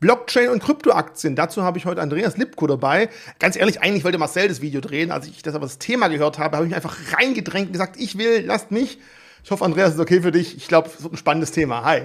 Blockchain und Kryptoaktien. Dazu habe ich heute Andreas Lipko dabei. Ganz ehrlich, eigentlich wollte Marcel das Video drehen. Als ich das aber das Thema gehört habe, habe ich mich einfach reingedrängt und gesagt, ich will, lasst mich. Ich hoffe, Andreas ist okay für dich. Ich glaube, es wird ein spannendes Thema. Hi.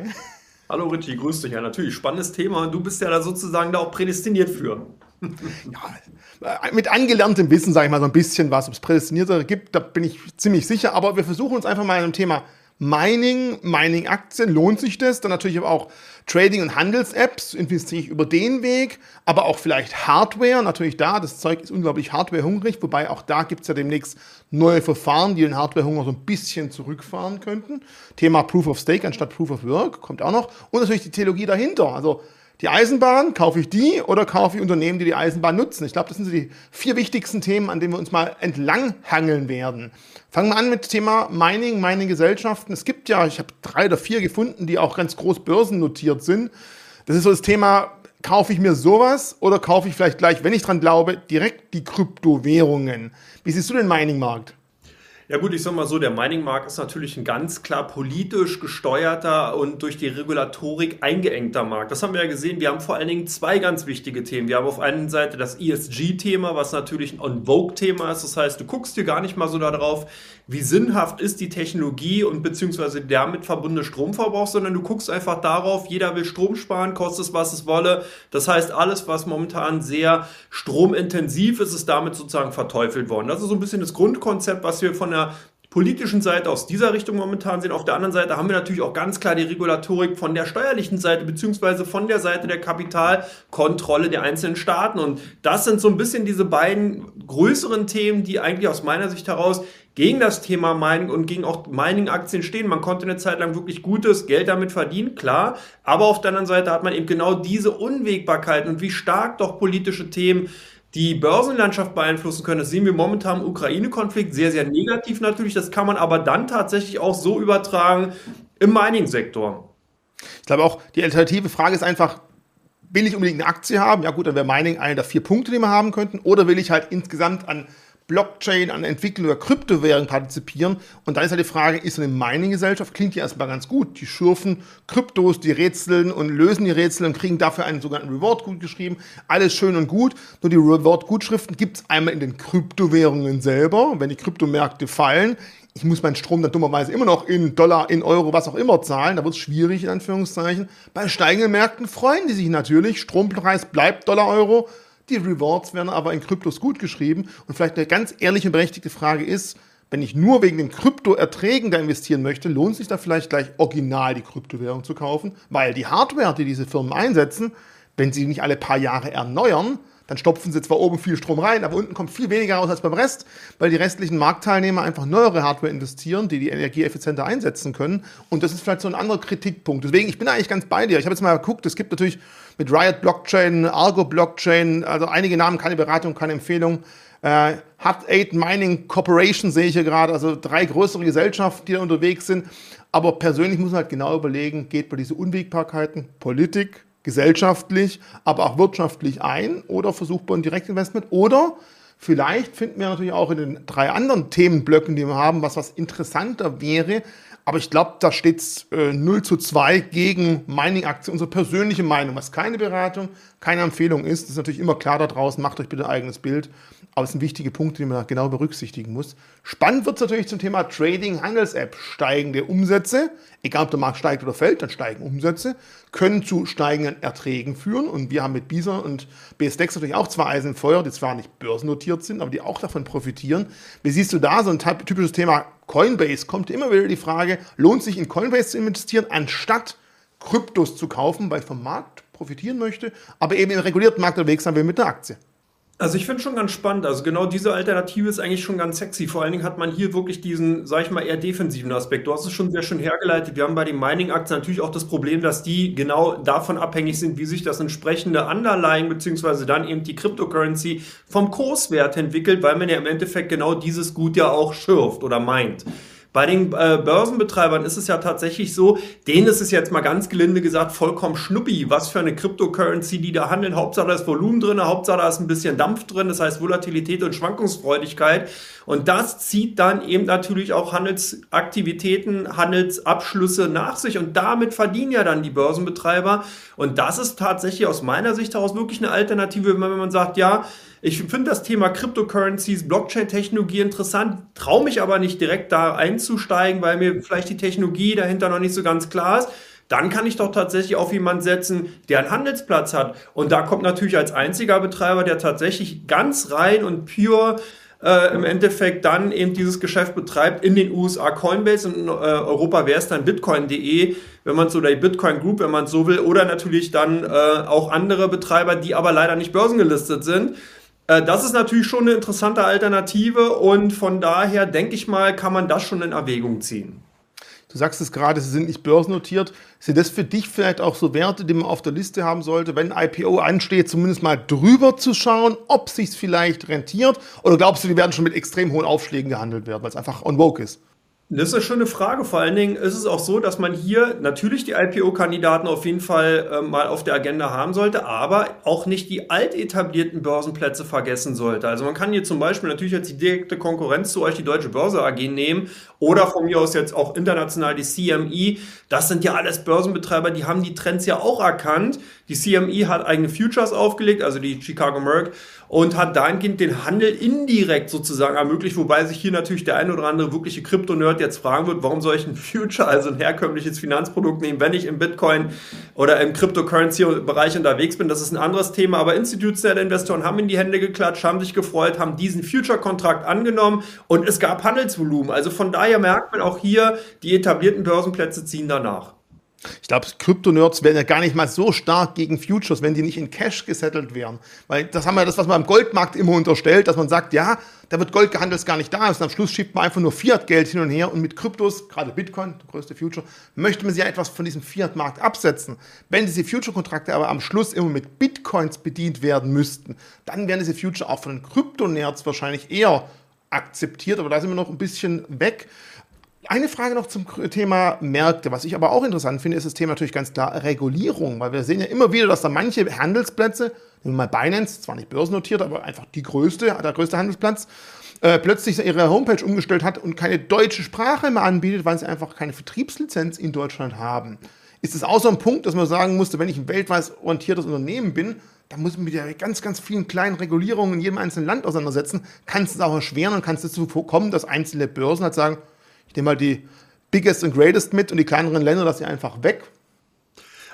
Hallo Richie, grüß dich. Ja, natürlich, spannendes Thema. Und du bist ja da sozusagen da auch prädestiniert für. ja, mit angelerntem Wissen, sage ich mal, so ein bisschen was, ob es Prädestinierte gibt, da bin ich ziemlich sicher. Aber wir versuchen uns einfach mal in einem Thema Mining, Mining-Aktien, lohnt sich das? Dann natürlich aber auch Trading- und Handels-Apps, investiere ich über den Weg, aber auch vielleicht Hardware, natürlich da, das Zeug ist unglaublich hardwarehungrig, wobei auch da gibt es ja demnächst neue Verfahren, die den Hardwarehunger so ein bisschen zurückfahren könnten. Thema Proof of Stake anstatt Proof of Work kommt auch noch. Und natürlich die Theologie dahinter, also die Eisenbahn, kaufe ich die oder kaufe ich Unternehmen, die die Eisenbahn nutzen? Ich glaube, das sind so die vier wichtigsten Themen, an denen wir uns mal entlanghangeln werden. Fangen wir an mit dem Thema Mining, Mining-Gesellschaften. Es gibt ja, ich habe drei oder vier gefunden, die auch ganz groß börsennotiert sind. Das ist so das Thema, kaufe ich mir sowas oder kaufe ich vielleicht gleich, wenn ich dran glaube, direkt die Kryptowährungen? Wie siehst du den Mining-Markt? Ja gut, ich sag mal so, der Mining-Markt ist natürlich ein ganz klar politisch gesteuerter und durch die Regulatorik eingeengter Markt. Das haben wir ja gesehen. Wir haben vor allen Dingen zwei ganz wichtige Themen. Wir haben auf einer Seite das ESG-Thema, was natürlich ein On-Vogue-Thema ist. Das heißt, du guckst dir gar nicht mal so darauf, wie sinnhaft ist die Technologie und beziehungsweise damit verbundene Stromverbrauch, sondern du guckst einfach darauf, jeder will Strom sparen, kostet es, was es wolle. Das heißt, alles, was momentan sehr stromintensiv ist, ist damit sozusagen verteufelt worden. Das ist so ein bisschen das Grundkonzept, was wir von der politischen Seite aus dieser Richtung momentan sehen. Auf der anderen Seite haben wir natürlich auch ganz klar die Regulatorik von der steuerlichen Seite beziehungsweise von der Seite der Kapitalkontrolle der einzelnen Staaten. Und das sind so ein bisschen diese beiden größeren Themen, die eigentlich aus meiner Sicht heraus gegen das Thema Mining und gegen auch Mining-Aktien stehen. Man konnte eine Zeit lang wirklich gutes Geld damit verdienen, klar. Aber auf der anderen Seite hat man eben genau diese Unwägbarkeit und wie stark doch politische Themen die Börsenlandschaft beeinflussen können. Das sehen wir momentan im Ukraine-Konflikt sehr, sehr negativ natürlich. Das kann man aber dann tatsächlich auch so übertragen im Mining-Sektor. Ich glaube auch, die alternative Frage ist einfach, will ich unbedingt eine Aktie haben? Ja gut, dann wäre Mining einer der vier Punkte, die wir haben könnten. Oder will ich halt insgesamt an Blockchain, an Entwicklung der Kryptowährung partizipieren. Und dann ist halt die Frage, ist eine Mining-Gesellschaft, klingt ja erstmal ganz gut. Die schürfen Kryptos, die rätseln und lösen die Rätsel und kriegen dafür einen sogenannten Reward gut geschrieben. Alles schön und gut. Nur die Reward-Gutschriften gibt es einmal in den Kryptowährungen selber. Wenn die Kryptomärkte fallen, ich muss meinen Strom dann dummerweise immer noch in Dollar, in Euro, was auch immer zahlen. Da wird es schwierig, in Anführungszeichen. Bei steigenden Märkten freuen die sich natürlich. Strompreis bleibt Dollar, Euro. Die Rewards werden aber in Kryptos gut geschrieben. Und vielleicht eine ganz ehrliche und berechtigte Frage ist, wenn ich nur wegen den Kryptoerträgen da investieren möchte, lohnt sich da vielleicht gleich original die Kryptowährung zu kaufen, weil die Hardware, die diese Firmen einsetzen, wenn sie nicht alle paar Jahre erneuern, dann stopfen sie zwar oben viel Strom rein, aber unten kommt viel weniger raus als beim Rest, weil die restlichen Marktteilnehmer einfach neuere Hardware investieren, die die Energie effizienter einsetzen können. Und das ist vielleicht so ein anderer Kritikpunkt. Deswegen, ich bin eigentlich ganz bei dir. Ich habe jetzt mal geguckt, es gibt natürlich mit Riot Blockchain, Argo Blockchain, also einige Namen, keine Beratung, keine Empfehlung. Äh, 8 Mining Corporation sehe ich hier gerade, also drei größere Gesellschaften, die da unterwegs sind. Aber persönlich muss man halt genau überlegen, geht bei diesen Unwägbarkeiten Politik, gesellschaftlich, aber auch wirtschaftlich ein oder versucht man Direktinvestment oder vielleicht finden wir natürlich auch in den drei anderen Themenblöcken, die wir haben, was was interessanter wäre. Aber ich glaube, da steht es äh, 0 zu 2 gegen Mining-Aktien, unsere persönliche Meinung, was keine Beratung, keine Empfehlung ist. Das ist natürlich immer klar da draußen, macht euch bitte ein eigenes Bild. Aber es sind wichtige Punkte, die man genau berücksichtigen muss. Spannend wird es natürlich zum Thema Trading, Handels-App. Steigende Umsätze, egal ob der Markt steigt oder fällt, dann steigen Umsätze, können zu steigenden Erträgen führen. Und wir haben mit Bisa und BSDEX natürlich auch zwei Eisen im Feuer, die zwar nicht börsennotiert sind, aber die auch davon profitieren. Wie siehst du da so ein typisches Thema Coinbase? Kommt immer wieder die Frage, lohnt sich in Coinbase zu investieren, anstatt Kryptos zu kaufen, weil vom Markt profitieren möchte, aber eben im regulierten Markt unterwegs sein will mit der Aktie? Also ich finde schon ganz spannend. Also genau diese Alternative ist eigentlich schon ganz sexy. Vor allen Dingen hat man hier wirklich diesen, sag ich mal, eher defensiven Aspekt. Du hast es schon sehr schön hergeleitet. Wir haben bei den Mining-Aktien natürlich auch das Problem, dass die genau davon abhängig sind, wie sich das entsprechende Underlying beziehungsweise dann eben die Cryptocurrency vom Kurswert entwickelt, weil man ja im Endeffekt genau dieses Gut ja auch schürft oder meint. Bei den äh, Börsenbetreibern ist es ja tatsächlich so, denen ist es jetzt mal ganz gelinde gesagt vollkommen schnuppi, was für eine Cryptocurrency die da handeln. Hauptsache da ist Volumen drin, Hauptsache da ist ein bisschen Dampf drin, das heißt Volatilität und Schwankungsfreudigkeit. Und das zieht dann eben natürlich auch Handelsaktivitäten, Handelsabschlüsse nach sich und damit verdienen ja dann die Börsenbetreiber. Und das ist tatsächlich aus meiner Sicht heraus wirklich eine Alternative, wenn man sagt, ja, ich finde das Thema Cryptocurrencies, Blockchain-Technologie interessant, traue mich aber nicht direkt da einzusteigen, weil mir vielleicht die Technologie dahinter noch nicht so ganz klar ist. Dann kann ich doch tatsächlich auf jemanden setzen, der einen Handelsplatz hat. Und da kommt natürlich als einziger Betreiber, der tatsächlich ganz rein und pure äh, im Endeffekt dann eben dieses Geschäft betreibt in den USA Coinbase und in äh, Europa wäre es dann bitcoin.de, wenn man so der Bitcoin Group, wenn man so will, oder natürlich dann äh, auch andere Betreiber, die aber leider nicht börsengelistet sind. Äh, das ist natürlich schon eine interessante Alternative und von daher denke ich mal, kann man das schon in Erwägung ziehen. Du sagst es gerade, sie sind nicht börsennotiert. Sind das für dich vielleicht auch so Werte, die man auf der Liste haben sollte, wenn IPO ansteht, zumindest mal drüber zu schauen, ob sich vielleicht rentiert? Oder glaubst du, die werden schon mit extrem hohen Aufschlägen gehandelt werden, weil es einfach on vogue ist? Das ist eine schöne Frage. Vor allen Dingen ist es auch so, dass man hier natürlich die IPO-Kandidaten auf jeden Fall äh, mal auf der Agenda haben sollte, aber auch nicht die alt etablierten Börsenplätze vergessen sollte. Also man kann hier zum Beispiel natürlich jetzt die direkte Konkurrenz zu euch, die Deutsche Börse AG, nehmen oder von mir aus jetzt auch international die CME. Das sind ja alles Börsenbetreiber, die haben die Trends ja auch erkannt. Die CME hat eigene Futures aufgelegt, also die Chicago Merck, und hat dahingehend den Handel indirekt sozusagen ermöglicht, wobei sich hier natürlich der ein oder andere wirkliche Krypto-Nerd jetzt fragen wird, warum soll ich ein Future, also ein herkömmliches Finanzprodukt nehmen, wenn ich im Bitcoin oder im Cryptocurrency-Bereich unterwegs bin. Das ist ein anderes Thema, aber institutionelle Investoren haben in die Hände geklatscht, haben sich gefreut, haben diesen Future-Kontrakt angenommen und es gab Handelsvolumen. Also von daher merkt man auch hier, die etablierten Börsenplätze ziehen danach. Ich glaube, Krypto-Nerds wären ja gar nicht mal so stark gegen Futures, wenn die nicht in Cash gesettelt wären. Weil das haben wir das, was man am Goldmarkt immer unterstellt, dass man sagt, ja, da wird Gold gehandelt, das gar nicht da. Und am Schluss schiebt man einfach nur Fiat-Geld hin und her. Und mit Kryptos, gerade Bitcoin, der größte Future, möchte man sich ja etwas von diesem Fiat-Markt absetzen. Wenn diese Future-Kontrakte aber am Schluss immer mit Bitcoins bedient werden müssten, dann wären diese Future auch von den Krypto-Nerds wahrscheinlich eher akzeptiert. Aber da sind wir noch ein bisschen weg. Eine Frage noch zum Thema Märkte. Was ich aber auch interessant finde, ist das Thema natürlich ganz klar Regulierung, weil wir sehen ja immer wieder, dass da manche Handelsplätze, nehmen wir mal Binance, zwar nicht börsennotiert, aber einfach die größte, der größte Handelsplatz, äh, plötzlich ihre Homepage umgestellt hat und keine deutsche Sprache mehr anbietet, weil sie einfach keine Vertriebslizenz in Deutschland haben. Ist es auch so ein Punkt, dass man sagen musste, wenn ich ein weltweit orientiertes Unternehmen bin, dann muss man mit der ganz, ganz vielen kleinen Regulierungen in jedem einzelnen Land auseinandersetzen, kann es auch erschweren und kann es dazu kommen, dass einzelne Börsen halt sagen, ich nehme mal die Biggest und Greatest mit und die kleineren Länder lasse ich einfach weg.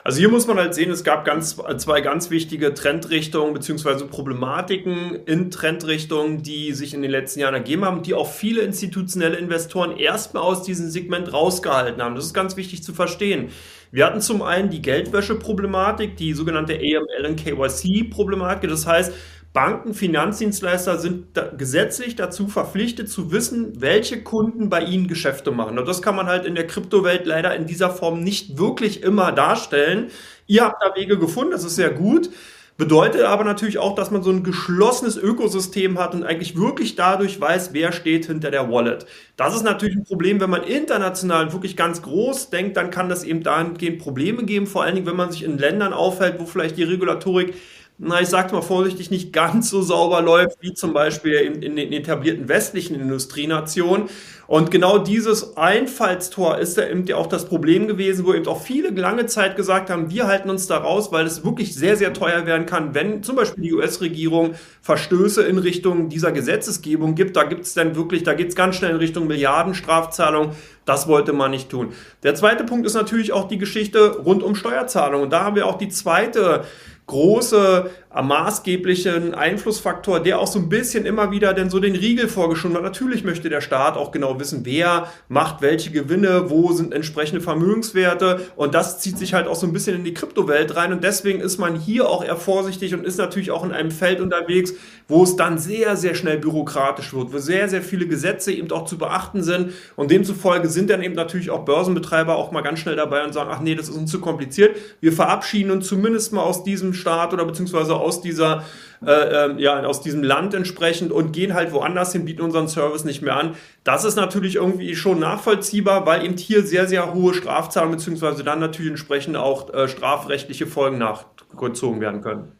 Also hier muss man halt sehen, es gab ganz, zwei ganz wichtige Trendrichtungen bzw. Problematiken in Trendrichtungen, die sich in den letzten Jahren ergeben haben, die auch viele institutionelle Investoren erstmal aus diesem Segment rausgehalten haben. Das ist ganz wichtig zu verstehen. Wir hatten zum einen die Geldwäsche-Problematik, die sogenannte AML und KYC-Problematik. Das heißt, Banken, Finanzdienstleister sind da gesetzlich dazu verpflichtet zu wissen, welche Kunden bei ihnen Geschäfte machen. Und das kann man halt in der Kryptowelt leider in dieser Form nicht wirklich immer darstellen. Ihr habt da Wege gefunden, das ist sehr gut. Bedeutet aber natürlich auch, dass man so ein geschlossenes Ökosystem hat und eigentlich wirklich dadurch weiß, wer steht hinter der Wallet. Das ist natürlich ein Problem, wenn man international wirklich ganz groß denkt, dann kann das eben dahingehend Probleme geben, vor allen Dingen, wenn man sich in Ländern aufhält, wo vielleicht die Regulatorik na, ich sag's mal vorsichtig, nicht ganz so sauber läuft wie zum Beispiel in, in den etablierten westlichen Industrienationen. Und genau dieses Einfallstor ist ja eben auch das Problem gewesen, wo eben auch viele lange Zeit gesagt haben, wir halten uns da raus, weil es wirklich sehr, sehr teuer werden kann, wenn zum Beispiel die US-Regierung Verstöße in Richtung dieser Gesetzesgebung gibt. Da gibt's dann wirklich, da geht's ganz schnell in Richtung Milliardenstrafzahlung. Das wollte man nicht tun. Der zweite Punkt ist natürlich auch die Geschichte rund um Steuerzahlungen. Und da haben wir auch die zweite große maßgeblichen Einflussfaktor, der auch so ein bisschen immer wieder denn so den Riegel vorgeschoben hat. Natürlich möchte der Staat auch genau wissen, wer macht welche Gewinne, wo sind entsprechende Vermögenswerte und das zieht sich halt auch so ein bisschen in die Kryptowelt rein und deswegen ist man hier auch eher vorsichtig und ist natürlich auch in einem Feld unterwegs, wo es dann sehr, sehr schnell bürokratisch wird, wo sehr, sehr viele Gesetze eben auch zu beachten sind und demzufolge sind dann eben natürlich auch Börsenbetreiber auch mal ganz schnell dabei und sagen, ach nee, das ist uns zu kompliziert. Wir verabschieden uns zumindest mal aus diesem Staat oder beziehungsweise aus dieser äh, ähm, ja, aus diesem Land entsprechend und gehen halt woanders hin, bieten unseren Service nicht mehr an. Das ist natürlich irgendwie schon nachvollziehbar, weil eben hier sehr, sehr hohe Strafzahlen beziehungsweise dann natürlich entsprechend auch äh, strafrechtliche Folgen nachgezogen werden können.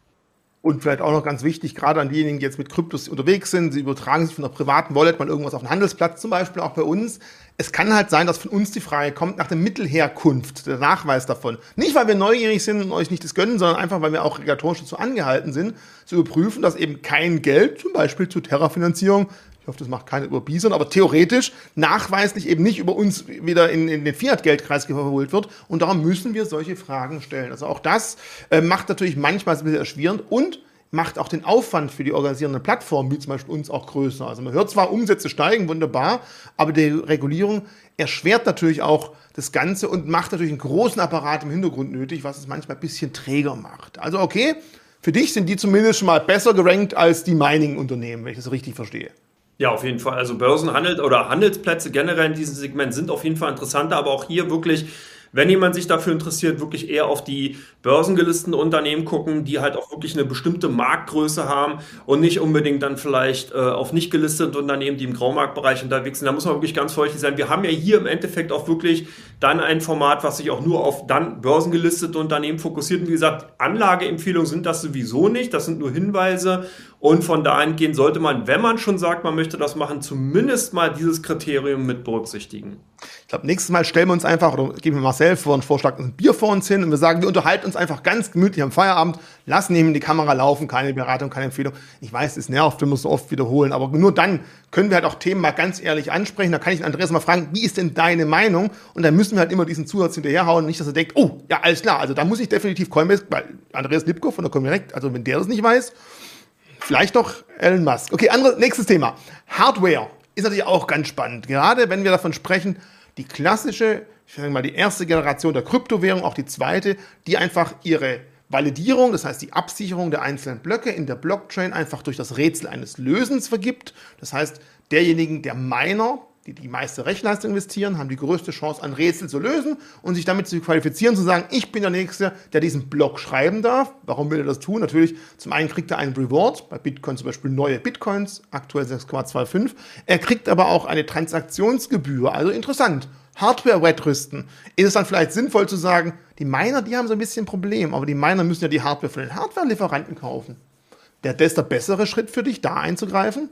Und vielleicht auch noch ganz wichtig, gerade an diejenigen, die jetzt mit Kryptos unterwegs sind, sie übertragen sich von einer privaten Wallet mal irgendwas auf den Handelsplatz, zum Beispiel auch bei uns. Es kann halt sein, dass von uns die Frage kommt nach der Mittelherkunft, der Nachweis davon. Nicht, weil wir neugierig sind und euch nicht das gönnen, sondern einfach, weil wir auch regulatorisch dazu angehalten sind, zu überprüfen, dass eben kein Geld, zum Beispiel zur Terrafinanzierung, ich hoffe, das macht keine Überbieser, aber theoretisch nachweislich eben nicht über uns wieder in, in den Fiat-Geldkreis geholt wird. Und darum müssen wir solche Fragen stellen. Also auch das äh, macht natürlich manchmal ein bisschen erschwerend und macht auch den Aufwand für die organisierenden Plattformen, wie zum Beispiel uns, auch größer. Also man hört zwar, Umsätze steigen, wunderbar, aber die Regulierung erschwert natürlich auch das Ganze und macht natürlich einen großen Apparat im Hintergrund nötig, was es manchmal ein bisschen träger macht. Also okay, für dich sind die zumindest schon mal besser gerankt als die Mining-Unternehmen, wenn ich das richtig verstehe. Ja, auf jeden Fall. Also Börsenhandel oder Handelsplätze generell in diesem Segment sind auf jeden Fall interessanter, aber auch hier wirklich wenn jemand sich dafür interessiert, wirklich eher auf die börsengelisteten Unternehmen gucken, die halt auch wirklich eine bestimmte Marktgröße haben und nicht unbedingt dann vielleicht äh, auf nicht gelistete Unternehmen, die im Graumarktbereich unterwegs sind. Da muss man wirklich ganz vorsichtig sein. Wir haben ja hier im Endeffekt auch wirklich dann ein Format, was sich auch nur auf dann börsengelistete Unternehmen fokussiert. Und wie gesagt, Anlageempfehlungen sind das sowieso nicht. Das sind nur Hinweise. Und von dahingehend sollte man, wenn man schon sagt, man möchte das machen, zumindest mal dieses Kriterium mit berücksichtigen. Ich glaube, nächstes Mal stellen wir uns einfach, oder geben wir Marcel vor einen Vorschlag, ein Bier vor uns hin und wir sagen, wir unterhalten uns einfach ganz gemütlich am Feierabend, lassen eben die Kamera laufen, keine Beratung, keine Empfehlung. Ich weiß, es nervt, wir so oft wiederholen, aber nur dann können wir halt auch Themen mal ganz ehrlich ansprechen. Da kann ich Andreas mal fragen, wie ist denn deine Meinung? Und dann müssen wir halt immer diesen Zusatz hinterherhauen, nicht, dass er denkt, oh, ja, alles klar, also da muss ich definitiv Coinbase, weil Andreas Lipko von der Comdirect, also wenn der das nicht weiß, Vielleicht doch Elon Musk. Okay, andere, nächstes Thema. Hardware ist natürlich auch ganz spannend. Gerade wenn wir davon sprechen, die klassische, ich sage mal, die erste Generation der Kryptowährung, auch die zweite, die einfach ihre Validierung, das heißt die Absicherung der einzelnen Blöcke in der Blockchain einfach durch das Rätsel eines Lösens vergibt. Das heißt, derjenigen, der Miner, die die meiste Rechenleistung investieren, haben die größte Chance, ein Rätsel zu lösen und sich damit zu qualifizieren, zu sagen, ich bin der Nächste, der diesen Block schreiben darf. Warum will er das tun? Natürlich, zum einen kriegt er einen Reward, bei Bitcoin zum Beispiel neue Bitcoins, aktuell 6,25. Er kriegt aber auch eine Transaktionsgebühr, also interessant. Hardware-Wettrüsten. Ist es dann vielleicht sinnvoll zu sagen, die Miner, die haben so ein bisschen ein Problem, aber die Miner müssen ja die Hardware von den Hardware-Lieferanten kaufen. Wäre das der bessere Schritt für dich, da einzugreifen?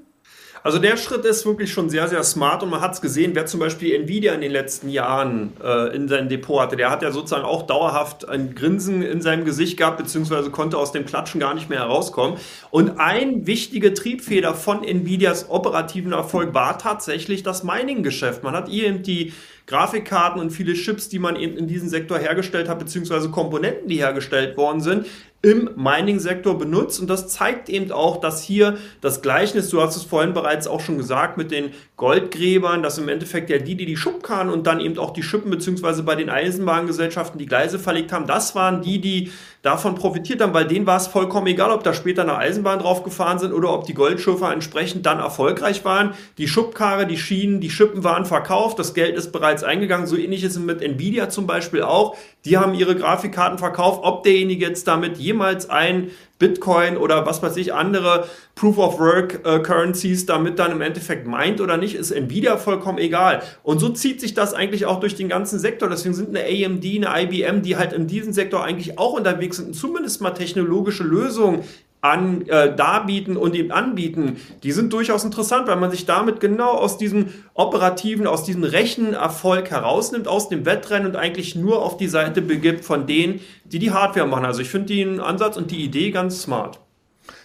Also der Schritt ist wirklich schon sehr, sehr smart und man hat es gesehen, wer zum Beispiel Nvidia in den letzten Jahren äh, in seinem Depot hatte, der hat ja sozusagen auch dauerhaft ein Grinsen in seinem Gesicht gehabt, beziehungsweise konnte aus dem Klatschen gar nicht mehr herauskommen. Und ein wichtiger Triebfeder von Nvidias operativen Erfolg war tatsächlich das Mining-Geschäft. Man hat eben die Grafikkarten und viele Chips, die man eben in diesem Sektor hergestellt hat, beziehungsweise Komponenten, die hergestellt worden sind, im Mining-Sektor benutzt. Und das zeigt eben auch, dass hier das Gleichnis, du hast es vorhin bereits auch schon gesagt, mit den Goldgräbern, dass im Endeffekt ja die, die die Schubkarren und dann eben auch die Schippen, beziehungsweise bei den Eisenbahngesellschaften die Gleise verlegt haben, das waren die, die davon profitiert haben, weil denen war es vollkommen egal, ob da später eine Eisenbahn drauf gefahren sind oder ob die Goldschürfer entsprechend dann erfolgreich waren. Die Schubkarre, die Schienen, die Schippen waren verkauft, das Geld ist bereits eingegangen. So ähnlich ist es mit Nvidia zum Beispiel auch. Die haben ihre Grafikkarten verkauft. Ob derjenige jetzt damit jemals ein Bitcoin oder was weiß ich, andere Proof of Work äh, Currencies damit dann im Endeffekt meint oder nicht, ist Nvidia vollkommen egal. Und so zieht sich das eigentlich auch durch den ganzen Sektor. Deswegen sind eine AMD, eine IBM, die halt in diesem Sektor eigentlich auch unterwegs sind, zumindest mal technologische Lösungen an, äh, darbieten und ihm anbieten, die sind durchaus interessant, weil man sich damit genau aus diesem operativen, aus diesem Rechenerfolg herausnimmt, aus dem Wettrennen und eigentlich nur auf die Seite begibt von denen, die die Hardware machen. Also ich finde den Ansatz und die Idee ganz smart.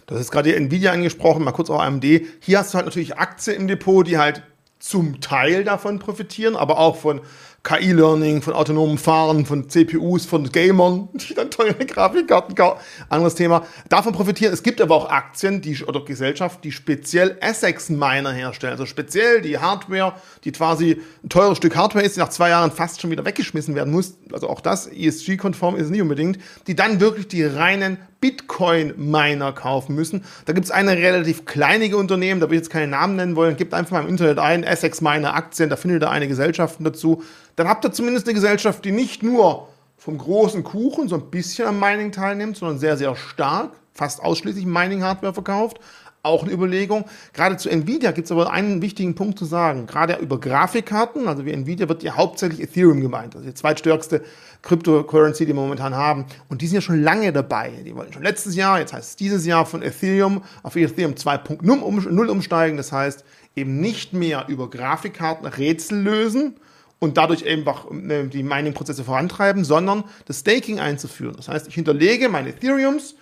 Das ist gerade Nvidia angesprochen, mal kurz auch AMD. Hier hast du halt natürlich Aktien im Depot, die halt zum Teil davon profitieren, aber auch von KI-Learning, von autonomem Fahren, von CPUs, von Gamern, die dann teure Grafikkarten kaufen. Anderes Thema. Davon profitieren. Es gibt aber auch Aktien die, oder Gesellschaften, die speziell Essex-Miner herstellen. Also speziell die Hardware, die quasi ein teures Stück Hardware ist, die nach zwei Jahren fast schon wieder weggeschmissen werden muss. Also auch das ESG-konform ist nicht unbedingt. Die dann wirklich die reinen Bitcoin-Miner kaufen müssen. Da gibt es eine relativ kleinige Unternehmen, da will ich jetzt keine Namen nennen wollen. Gebt einfach mal im Internet ein, Essex Miner Aktien, da findet ihr eine Gesellschaften dazu. Dann habt ihr zumindest eine Gesellschaft, die nicht nur vom großen Kuchen so ein bisschen am Mining teilnimmt, sondern sehr, sehr stark, fast ausschließlich Mining-Hardware verkauft. Auch eine Überlegung. Gerade zu Nvidia gibt es aber einen wichtigen Punkt zu sagen. Gerade über Grafikkarten, also wie Nvidia wird ja hauptsächlich Ethereum gemeint. Also die zweitstärkste Cryptocurrency, die wir momentan haben. Und die sind ja schon lange dabei. Die wollten schon letztes Jahr, jetzt heißt es dieses Jahr von Ethereum auf Ethereum 2.0 umsteigen. Das heißt, eben nicht mehr über Grafikkarten Rätsel lösen, und dadurch einfach äh, die Mining-Prozesse vorantreiben, sondern das Staking einzuführen. Das heißt, ich hinterlege meine Ethereums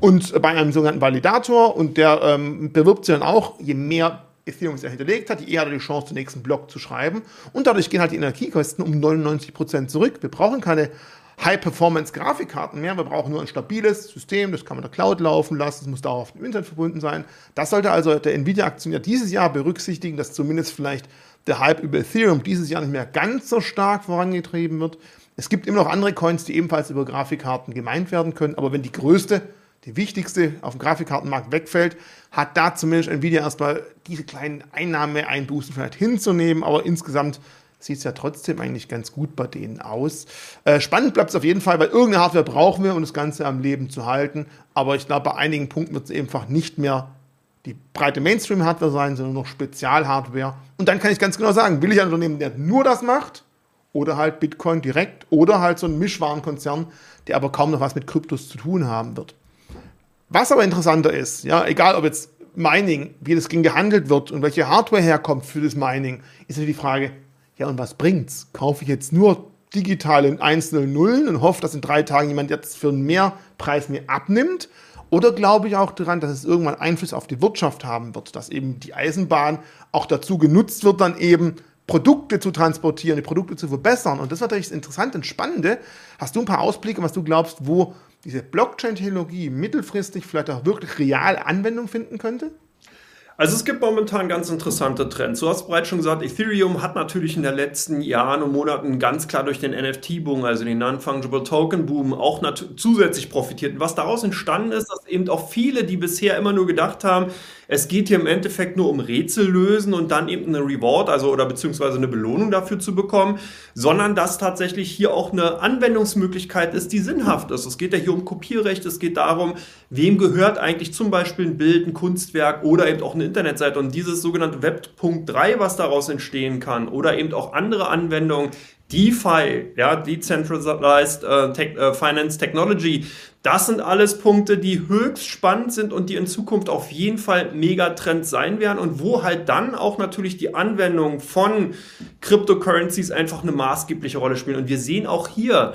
und bei einem sogenannten Validator und der ähm, bewirbt sich dann auch, je mehr Ethereum er hinterlegt hat, je eher hat er die Chance, den nächsten Block zu schreiben. Und dadurch gehen halt die Energiekosten um 99 Prozent zurück. Wir brauchen keine High-Performance-Grafikkarten mehr. Wir brauchen nur ein stabiles System, das kann man in der Cloud laufen lassen, es muss dauerhaft im Internet verbunden sein. Das sollte also der Nvidia-Aktionär dieses Jahr berücksichtigen, dass zumindest vielleicht der Hype über Ethereum dieses Jahr nicht mehr ganz so stark vorangetrieben wird. Es gibt immer noch andere Coins, die ebenfalls über Grafikkarten gemeint werden können, aber wenn die größte, die wichtigste auf dem Grafikkartenmarkt wegfällt, hat da zumindest Nvidia erstmal diese kleinen Einnahmeeinbußen vielleicht hinzunehmen, aber insgesamt sieht es ja trotzdem eigentlich ganz gut bei denen aus. Äh, spannend bleibt es auf jeden Fall, weil irgendeine Hardware brauchen wir, um das Ganze am Leben zu halten. Aber ich glaube, bei einigen Punkten wird es einfach nicht mehr die breite Mainstream-Hardware sein, sondern noch Spezial-Hardware. Und dann kann ich ganz genau sagen, will ich ein Unternehmen, der nur das macht, oder halt Bitcoin direkt, oder halt so ein Mischwarenkonzern, der aber kaum noch was mit Kryptos zu tun haben wird. Was aber interessanter ist, ja, egal ob jetzt Mining, wie das Ding gehandelt wird und welche Hardware herkommt für das Mining, ist natürlich die Frage, ja, und was bringt's? Kaufe ich jetzt nur digitale einzelne Nullen und hoffe, dass in drei Tagen jemand jetzt für einen Mehrpreis mir abnimmt? Oder glaube ich auch daran, dass es irgendwann Einfluss auf die Wirtschaft haben wird, dass eben die Eisenbahn auch dazu genutzt wird, dann eben Produkte zu transportieren, die Produkte zu verbessern. Und das ist natürlich das Interessante und Spannende. Hast du ein paar Ausblicke, was du glaubst, wo diese Blockchain-Technologie mittelfristig vielleicht auch wirklich real Anwendung finden könnte? Also es gibt momentan ganz interessante Trends. Du hast bereits schon gesagt, Ethereum hat natürlich in den letzten Jahren und Monaten ganz klar durch den NFT-Boom, also den Non-Fungible Token-Boom, auch zusätzlich profitiert. Und was daraus entstanden ist, dass eben auch viele, die bisher immer nur gedacht haben, es geht hier im Endeffekt nur um Rätsel lösen und dann eben eine Reward, also oder beziehungsweise eine Belohnung dafür zu bekommen, sondern dass tatsächlich hier auch eine Anwendungsmöglichkeit ist, die sinnhaft ist. Es geht ja hier um Kopierrecht, es geht darum, wem gehört eigentlich zum Beispiel ein Bild, ein Kunstwerk oder eben auch eine Internetseite und dieses sogenannte Web.3, was daraus entstehen kann oder eben auch andere Anwendungen, DeFi, ja, Decentralized äh, Tech, äh, Finance Technology, das sind alles Punkte, die höchst spannend sind und die in Zukunft auf jeden Fall Megatrends sein werden und wo halt dann auch natürlich die Anwendung von Cryptocurrencies einfach eine maßgebliche Rolle spielen. Und wir sehen auch hier,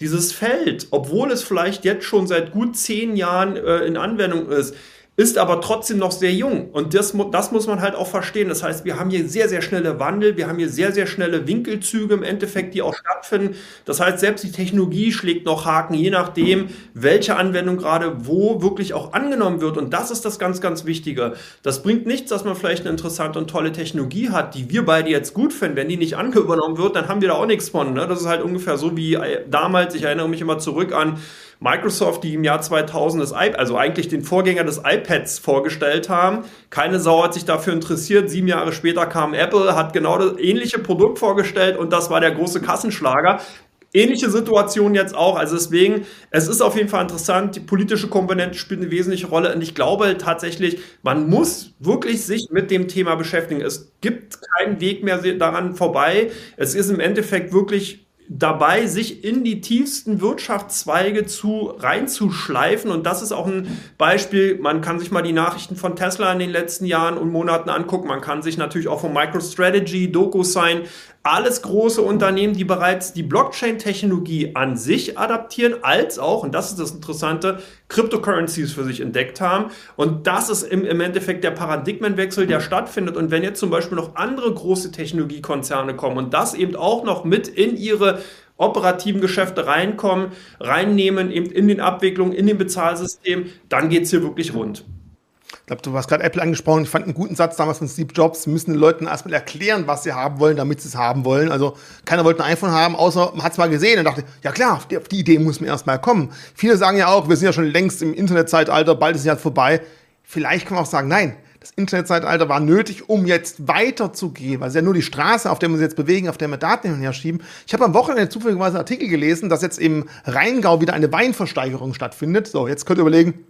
dieses Feld, obwohl es vielleicht jetzt schon seit gut zehn Jahren äh, in Anwendung ist, ist aber trotzdem noch sehr jung. Und das, das muss man halt auch verstehen. Das heißt, wir haben hier sehr, sehr schnelle Wandel, wir haben hier sehr, sehr schnelle Winkelzüge im Endeffekt, die auch stattfinden. Das heißt, selbst die Technologie schlägt noch Haken, je nachdem, welche Anwendung gerade wo wirklich auch angenommen wird. Und das ist das ganz, ganz Wichtige. Das bringt nichts, dass man vielleicht eine interessante und tolle Technologie hat, die wir beide jetzt gut finden. Wenn die nicht angenommen wird, dann haben wir da auch nichts von. Ne? Das ist halt ungefähr so wie äh, damals, ich erinnere mich immer zurück an Microsoft, die im Jahr 2000 das iPad, also eigentlich den Vorgänger des iPads vorgestellt haben. Keine Sau hat sich dafür interessiert. Sieben Jahre später kam Apple, hat genau das ähnliche Produkt vorgestellt und das war der große Kassenschlager. Ähnliche Situation jetzt auch. Also deswegen, es ist auf jeden Fall interessant. Die politische Komponente spielt eine wesentliche Rolle. Und ich glaube tatsächlich, man muss wirklich sich mit dem Thema beschäftigen. Es gibt keinen Weg mehr daran vorbei. Es ist im Endeffekt wirklich dabei, sich in die tiefsten Wirtschaftszweige zu reinzuschleifen. Und das ist auch ein Beispiel. Man kann sich mal die Nachrichten von Tesla in den letzten Jahren und Monaten angucken. Man kann sich natürlich auch von MicroStrategy, DocuSign alles große Unternehmen, die bereits die Blockchain-Technologie an sich adaptieren, als auch, und das ist das Interessante, Cryptocurrencies für sich entdeckt haben. Und das ist im, im Endeffekt der Paradigmenwechsel, der stattfindet. Und wenn jetzt zum Beispiel noch andere große Technologiekonzerne kommen und das eben auch noch mit in ihre operativen Geschäfte reinkommen, reinnehmen, eben in den Abwicklungen, in dem Bezahlsystem, dann geht es hier wirklich rund. Ich glaube, du hast gerade Apple angesprochen. Ich fand einen guten Satz damals von Steve Jobs. Wir müssen den Leuten erstmal erklären, was sie haben wollen, damit sie es haben wollen. Also keiner wollte ein iPhone haben, außer man hat es mal gesehen und dachte, ja klar, auf die, auf die Idee muss man erstmal kommen. Viele sagen ja auch, wir sind ja schon längst im Internetzeitalter, bald ist es ja vorbei. Vielleicht kann man auch sagen, nein, Das Internetzeitalter war nötig, um jetzt weiterzugehen, weil es ja nur die Straße, auf der wir uns jetzt bewegen, auf der wir Daten hin und her schieben. Ich habe am Wochenende zufälligerweise einen Artikel gelesen, dass jetzt im Rheingau wieder eine Weinversteigerung stattfindet. So, jetzt könnt ihr überlegen,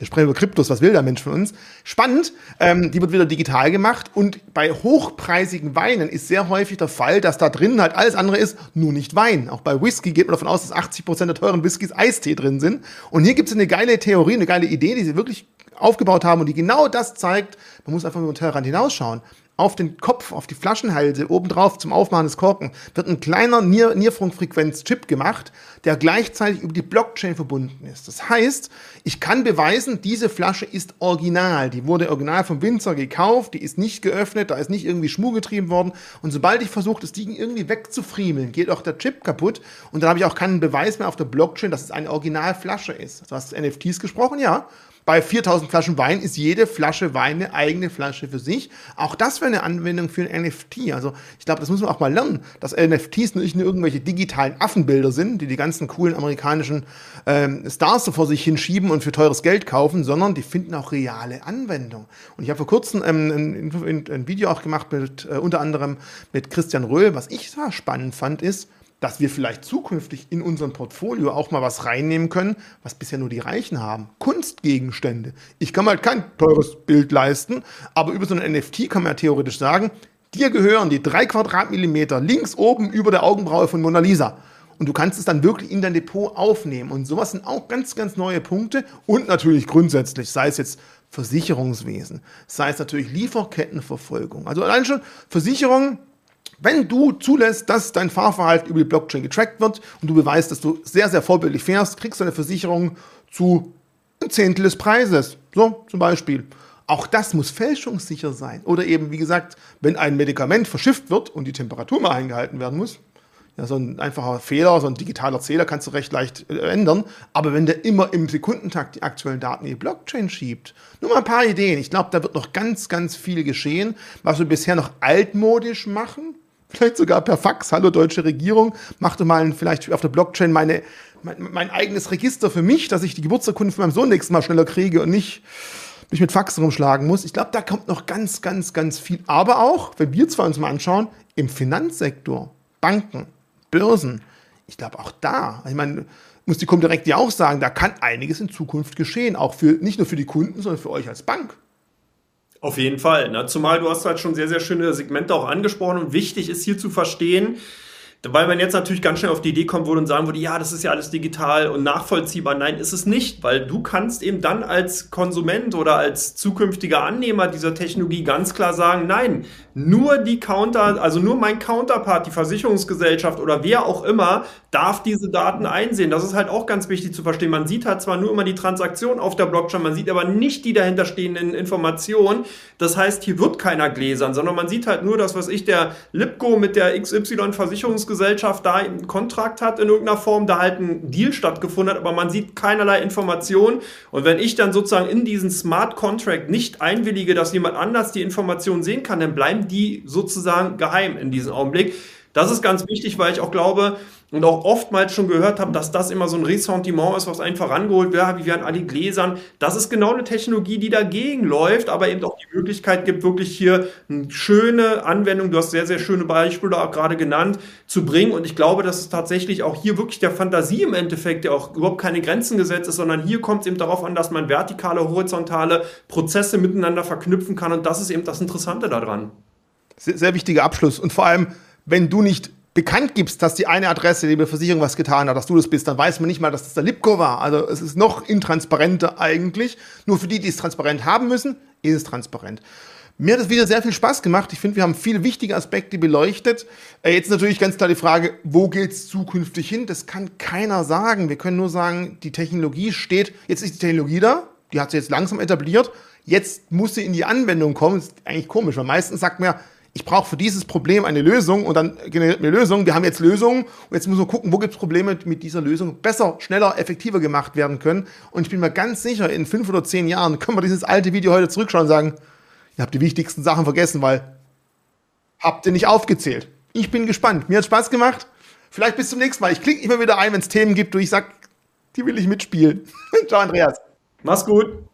wir sprechen über Kryptos, was will der Mensch von uns? Spannend, ähm, die wird wieder digital gemacht und bei hochpreisigen Weinen ist sehr häufig der Fall, dass da drin halt alles andere ist, nur nicht Wein. Auch bei Whisky geht man davon aus, dass 80 Prozent der teuren Whiskys Eistee drin sind. Und hier gibt es eine geile Theorie, eine geile Idee, die sie wirklich aufgebaut haben und die genau das zeigt. Man muss einfach über den Tellerrand hinausschauen auf den Kopf, auf die Flaschenhalse, obendrauf zum Aufmachen des Korken, wird ein kleiner Nier Nierfunkfrequenz-Chip gemacht, der gleichzeitig über die Blockchain verbunden ist. Das heißt, ich kann beweisen, diese Flasche ist original. Die wurde original vom Winzer gekauft, die ist nicht geöffnet, da ist nicht irgendwie Schmuh getrieben worden. Und sobald ich versuche, das Ding irgendwie wegzufriemeln, geht auch der Chip kaputt. Und dann habe ich auch keinen Beweis mehr auf der Blockchain, dass es eine Originalflasche ist. Du hast NFTs gesprochen, ja. Bei 4000 Flaschen Wein ist jede Flasche Wein eine eigene Flasche für sich. Auch das wäre eine Anwendung für ein NFT. Also ich glaube, das muss man auch mal lernen, dass NFTs nicht nur irgendwelche digitalen Affenbilder sind, die die ganzen coolen amerikanischen ähm, Stars so vor sich hinschieben und für teures Geld kaufen, sondern die finden auch reale Anwendung. Und ich habe vor kurzem ähm, ein, ein, Video auch gemacht mit äh, unter anderem mit Christian Röhl. Was ich da spannend fand, ist, dass wir vielleicht zukünftig in unserem Portfolio auch mal was reinnehmen können, was bisher nur die Reichen haben. Kunstgegenstände. Ich kann mal halt kein teures Bild leisten, aber über so ein NFT kann man ja theoretisch sagen, dir gehören die drei Quadratmillimeter links oben über der Augenbraue von Mona Lisa. Und du kannst es dann wirklich in dein Depot aufnehmen. Und sowas sind auch ganz, ganz neue Punkte. Und natürlich grundsätzlich, sei es jetzt Versicherungswesen, sei es natürlich Lieferkettenverfolgung. Also allein schon Versicherungen wenn du zulässt, dass dein Fahrverhalten über die Blockchain getrackt wird und du beweist, dass du sehr, sehr vorbildlich fährst, kriegst du eine Versicherung zu ein Zehntel des Preises. So, zum Beispiel. Auch das muss fälschungssicher sein. Oder eben, wie gesagt, wenn ein Medikament verschifft wird und die Temperatur mal eingehalten werden muss, ja, so ein einfacher Fehler, so ein digitaler Zähler kannst du recht leicht äh, ändern. Aber wenn der immer im Sekundentakt die aktuellen Daten in die Blockchain schiebt, nur mal ein paar Ideen. Ich glaube, da wird noch ganz, ganz viel geschehen, was wir bisher noch altmodisch machen vielleicht sogar per Fax. Hallo deutsche Regierung, mach doch mal vielleicht auf der Blockchain meine, mein, mein, eigenes Register für mich, dass ich die Geburtsurkunde von meinem Sohn nächstes Mal schneller kriege und nicht mich mit Fax rumschlagen muss. Ich glaube, da kommt noch ganz, ganz, ganz viel. Aber auch, wenn wir zwar uns mal anschauen, im Finanzsektor, Banken, Börsen, ich glaube auch da, ich meine, muss die Comdirect ja auch sagen, da kann einiges in Zukunft geschehen, auch für nicht nur für die Kunden, sondern für euch als Bank. Auf jeden Fall. Ne? Zumal du hast halt schon sehr, sehr schöne Segmente auch angesprochen und wichtig ist hier zu verstehen, weil man jetzt natürlich ganz schnell auf die Idee kommen würde und sagen würde, ja, das ist ja alles digital und nachvollziehbar. Nein, ist es nicht, weil du kannst eben dann als Konsument oder als zukünftiger Annehmer dieser Technologie ganz klar sagen, nein, nur die Counter, also nur mein Counterpart, die Versicherungsgesellschaft oder wer auch immer, darf diese Daten einsehen. Das ist halt auch ganz wichtig zu verstehen. Man sieht halt zwar nur immer die Transaktion auf der Blockchain, man sieht aber nicht die dahinterstehenden Informationen. Das heißt, hier wird keiner gläsern, sondern man sieht halt nur das, was ich, der Lipco mit der XY Versicherungsgesellschaft da einen Kontrakt hat in irgendeiner Form, da halt ein Deal stattgefunden hat, aber man sieht keinerlei Informationen. Und wenn ich dann sozusagen in diesen Smart Contract nicht einwillige, dass jemand anders die Informationen sehen kann, dann bleiben die sozusagen geheim in diesem Augenblick. Das ist ganz wichtig, weil ich auch glaube, und auch oftmals schon gehört habe, dass das immer so ein Ressentiment ist, was einfach rangeholt wird, wie werden alle Gläsern. Das ist genau eine Technologie, die dagegen läuft, aber eben auch die Möglichkeit gibt, wirklich hier eine schöne Anwendung, du hast sehr, sehr schöne Beispiele auch gerade genannt, zu bringen. Und ich glaube, dass es tatsächlich auch hier wirklich der Fantasie im Endeffekt, der auch überhaupt keine Grenzen gesetzt ist, sondern hier kommt es eben darauf an, dass man vertikale, horizontale Prozesse miteinander verknüpfen kann. Und das ist eben das Interessante daran. Sehr, sehr wichtiger Abschluss. Und vor allem, wenn du nicht bekannt gibst, dass die eine Adresse, die Versicherung was getan hat, dass du das bist, dann weiß man nicht mal, dass das der Lipko war. Also es ist noch intransparenter eigentlich. Nur für die, die es transparent haben müssen, ist es transparent. Mir hat es wieder sehr viel Spaß gemacht. Ich finde, wir haben viele wichtige Aspekte beleuchtet. Äh, jetzt natürlich ganz klar die Frage, wo geht es zukünftig hin? Das kann keiner sagen. Wir können nur sagen, die Technologie steht, jetzt ist die Technologie da, die hat sich jetzt langsam etabliert. Jetzt muss sie in die Anwendung kommen. Das ist eigentlich komisch, weil meistens sagt man ja, ich brauche für dieses Problem eine Lösung und dann generiert mir Lösung. Wir haben jetzt Lösungen und jetzt müssen wir gucken, wo gibt es Probleme, mit dieser Lösung besser, schneller, effektiver gemacht werden können. Und ich bin mir ganz sicher, in fünf oder zehn Jahren können wir dieses alte Video heute zurückschauen und sagen, ihr habt die wichtigsten Sachen vergessen, weil habt ihr nicht aufgezählt. Ich bin gespannt. Mir hat Spaß gemacht. Vielleicht bis zum nächsten Mal. Ich klicke immer wieder ein, wenn es Themen gibt, wo ich sage, die will ich mitspielen. Ciao, Andreas. Mach's gut.